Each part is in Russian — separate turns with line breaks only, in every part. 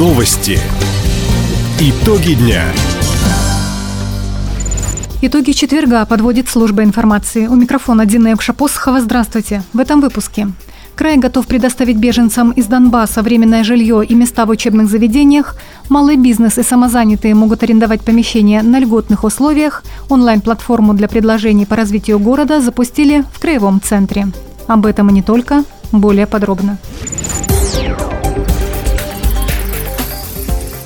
Новости. Итоги дня.
Итоги четверга подводит служба информации. У микрофона Дина Якшапосхова. Здравствуйте. В этом выпуске. Край готов предоставить беженцам из Донбасса временное жилье и места в учебных заведениях. Малый бизнес и самозанятые могут арендовать помещения на льготных условиях. Онлайн-платформу для предложений по развитию города запустили в Краевом центре. Об этом и не только. Более подробно.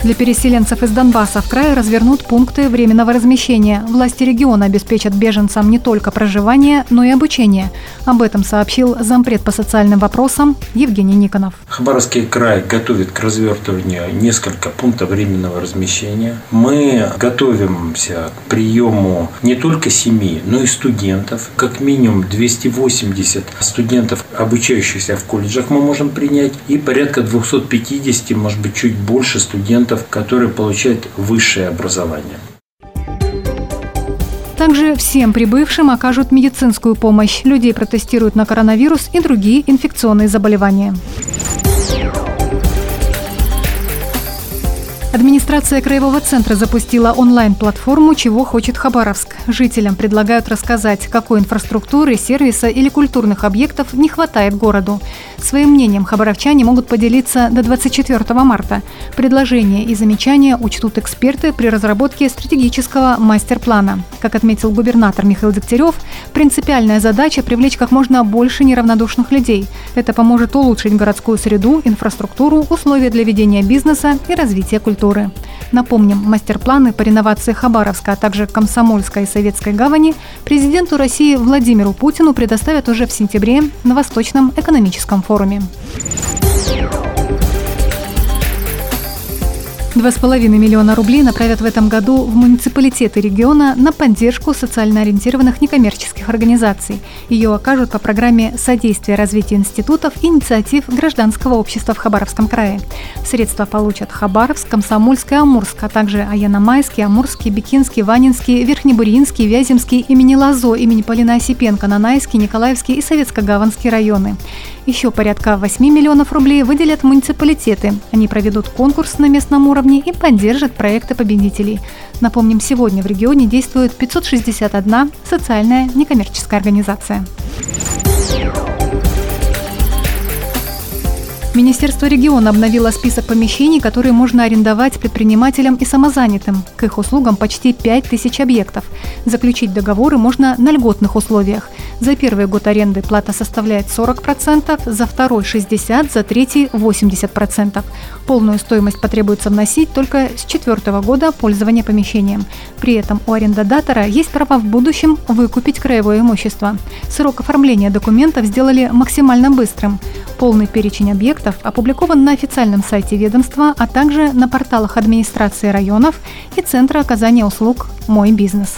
Для переселенцев из Донбасса в крае развернут пункты временного размещения. Власти региона обеспечат беженцам не только проживание, но и обучение. Об этом сообщил зампред по социальным вопросам Евгений Никонов.
Хабаровский край готовит к развертыванию несколько пунктов временного размещения. Мы готовимся к приему не только семьи, но и студентов. Как минимум 280 студентов, обучающихся в колледжах, мы можем принять. И порядка 250, может быть, чуть больше студентов студентов, которые получают высшее образование.
Также всем прибывшим окажут медицинскую помощь. Людей протестируют на коронавирус и другие инфекционные заболевания. Администрация Краевого центра запустила онлайн-платформу «Чего хочет Хабаровск». Жителям предлагают рассказать, какой инфраструктуры, сервиса или культурных объектов не хватает городу. Своим мнением хабаровчане могут поделиться до 24 марта. Предложения и замечания учтут эксперты при разработке стратегического мастер-плана. Как отметил губернатор Михаил Дегтярев, принципиальная задача – привлечь как можно больше неравнодушных людей. Это поможет улучшить городскую среду, инфраструктуру, условия для ведения бизнеса и развития культуры культуры. Напомним, мастер-планы по реновации Хабаровска, а также Комсомольской и Советской гавани президенту России Владимиру Путину предоставят уже в сентябре на Восточном экономическом форуме. Два с половиной миллиона рублей направят в этом году в муниципалитеты региона на поддержку социально ориентированных некоммерческих организаций. Ее окажут по программе содействия развитию институтов и инициатив гражданского общества в Хабаровском крае. Средства получат Хабаровск, Комсомольск и Амурск, а также Аяномайский, Амурский, Бикинский, Ванинский, Верхнебуринский, Вяземский, имени Лазо, имени Полина Осипенко, Нанайский, Николаевский и Советско-Гаванский районы. Еще порядка 8 миллионов рублей выделят муниципалитеты. Они проведут конкурс на местном уровне и поддержат проекты победителей. Напомним, сегодня в регионе действует 561 социальная некоммерческая организация. Министерство региона обновило список помещений, которые можно арендовать предпринимателям и самозанятым. К их услугам почти 5 тысяч объектов. Заключить договоры можно на льготных условиях. За первый год аренды плата составляет 40%, за второй – 60%, за третий – 80%. Полную стоимость потребуется вносить только с четвертого года пользования помещением. При этом у арендодатора есть право в будущем выкупить краевое имущество. Срок оформления документов сделали максимально быстрым. Полный перечень объектов опубликован на официальном сайте ведомства, а также на порталах администрации районов и Центра оказания услуг «Мой бизнес».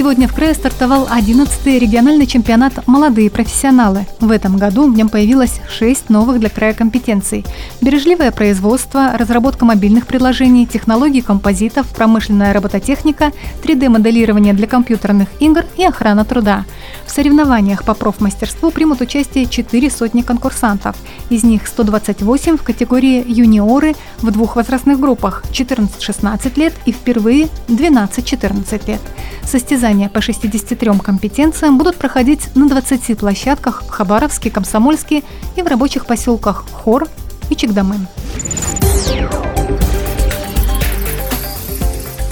Сегодня в крае стартовал 11-й региональный чемпионат «Молодые профессионалы». В этом году в нем появилось 6 новых для края компетенций. Бережливое производство, разработка мобильных приложений, технологии композитов, промышленная робототехника, 3D-моделирование для компьютерных игр и охрана труда. В соревнованиях по профмастерству примут участие 4 сотни конкурсантов. Из них 128 в категории «юниоры» в двух возрастных группах – 14-16 лет и впервые 12-14 лет. Состязания по 63 компетенциям будут проходить на 20 площадках в Хабаровске, Комсомольске и в рабочих поселках Хор и Чегдамын.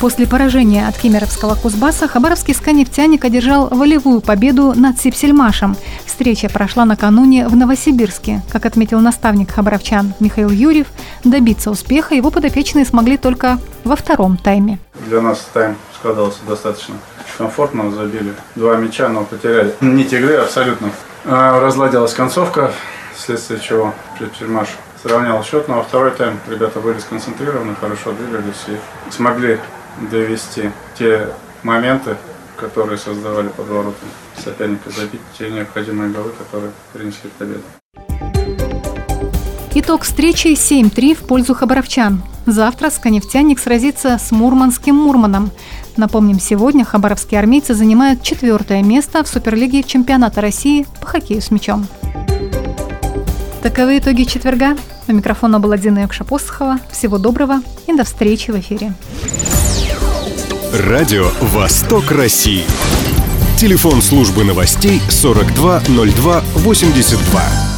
После поражения от кемеровского Кузбасса хабаровский «Сканефтяник» одержал волевую победу над Сипсельмашем. Встреча прошла накануне в Новосибирске. Как отметил наставник хабаровчан Михаил Юрьев, добиться успеха его подопечные смогли только во втором тайме.
Для нас тайм складывался достаточно комфортно, забили два мяча, но потеряли нить игры абсолютно. А, разладилась концовка, вследствие чего Сипсельмаш сравнял счет, но во второй тайм ребята были сконцентрированы, хорошо двигались и смогли довести те моменты, которые создавали под соперника, забить те необходимые голы, которые принесли победу.
Итог встречи 7-3 в пользу хабаровчан. Завтра «Сканефтяник» сразится с мурманским «Мурманом». Напомним, сегодня хабаровские армейцы занимают четвертое место в Суперлиге чемпионата России по хоккею с мячом. Таковы итоги четверга. У микрофона была Дина Якшапосхова. Всего доброго и до встречи в эфире.
Радио «Восток России». Телефон службы новостей 420282.